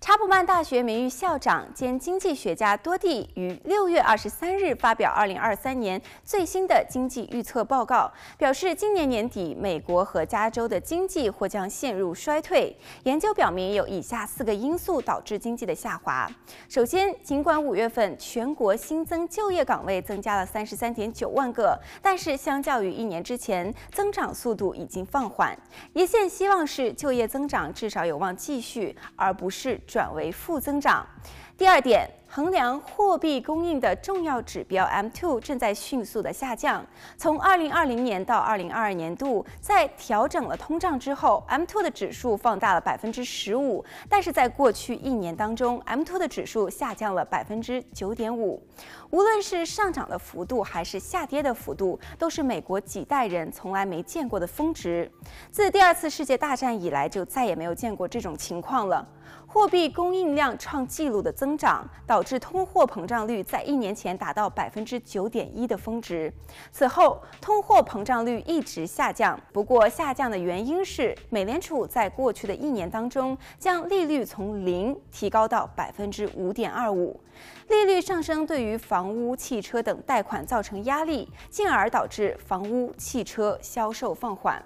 查普曼大学名誉校长兼经济学家多蒂于六月二十三日发表二零二三年最新的经济预测报告，表示今年年底美国和加州的经济或将陷入衰退。研究表明有以下四个因素导致经济的下滑。首先，尽管五月份全国新增就业岗位增加了三十三点九万个，但是相较于一年之前，增长速度已经放缓。一线希望是就业增长至少有望继续，而不是是转为负增长。第二点，衡量货币供应的重要指标 M2 正在迅速的下降。从2020年到2022年度，在调整了通胀之后，M2 的指数放大了百分之十五，但是在过去一年当中，M2 的指数下降了百分之九点五。无论是上涨的幅度还是下跌的幅度，都是美国几代人从来没见过的峰值。自第二次世界大战以来，就再也没有见过这种情况了。货币供应量创纪录的增增长，导致通货膨胀率在一年前达到百分之九点一的峰值。此后，通货膨胀率一直下降。不过，下降的原因是美联储在过去的一年当中，将利率从零提高到百分之五点二五。利率上升对于房屋、汽车等贷款造成压力，进而导致房屋、汽车销售放缓。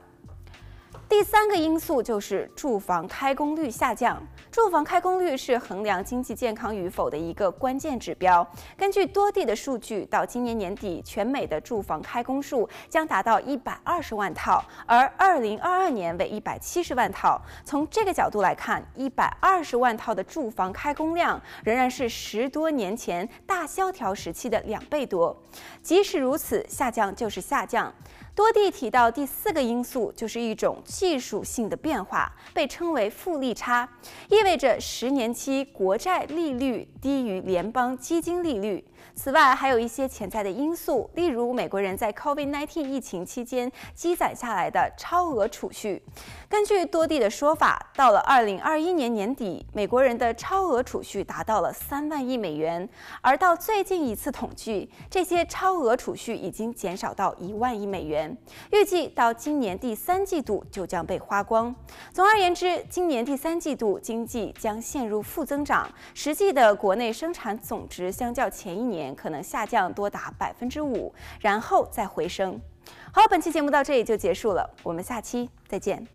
第三个因素就是住房开工率下降。住房开工率是衡量经济健康与否的一个关键指标。根据多地的数据，到今年年底，全美的住房开工数将达到一百二十万套，而二零二二年为一百七十万套。从这个角度来看，一百二十万套的住房开工量仍然是十多年前大萧条时期的两倍多。即使如此，下降就是下降。多地提到第四个因素，就是一种技术性的变化，被称为负利差，意味着十年期国债利率低于联邦基金利率。此外，还有一些潜在的因素，例如美国人在 COVID-19 疫情期间积攒下来的超额储蓄。根据多地的说法，到了2021年年底，美国人的超额储蓄达到了三万亿美元，而到最近一次统计，这些超额储蓄已经减少到一万亿美元预计到今年第三季度就将被花光。总而言之，今年第三季度经济将陷入负增长，实际的国内生产总值相较前一年可能下降多达百分之五，然后再回升。好，本期节目到这里就结束了，我们下期再见。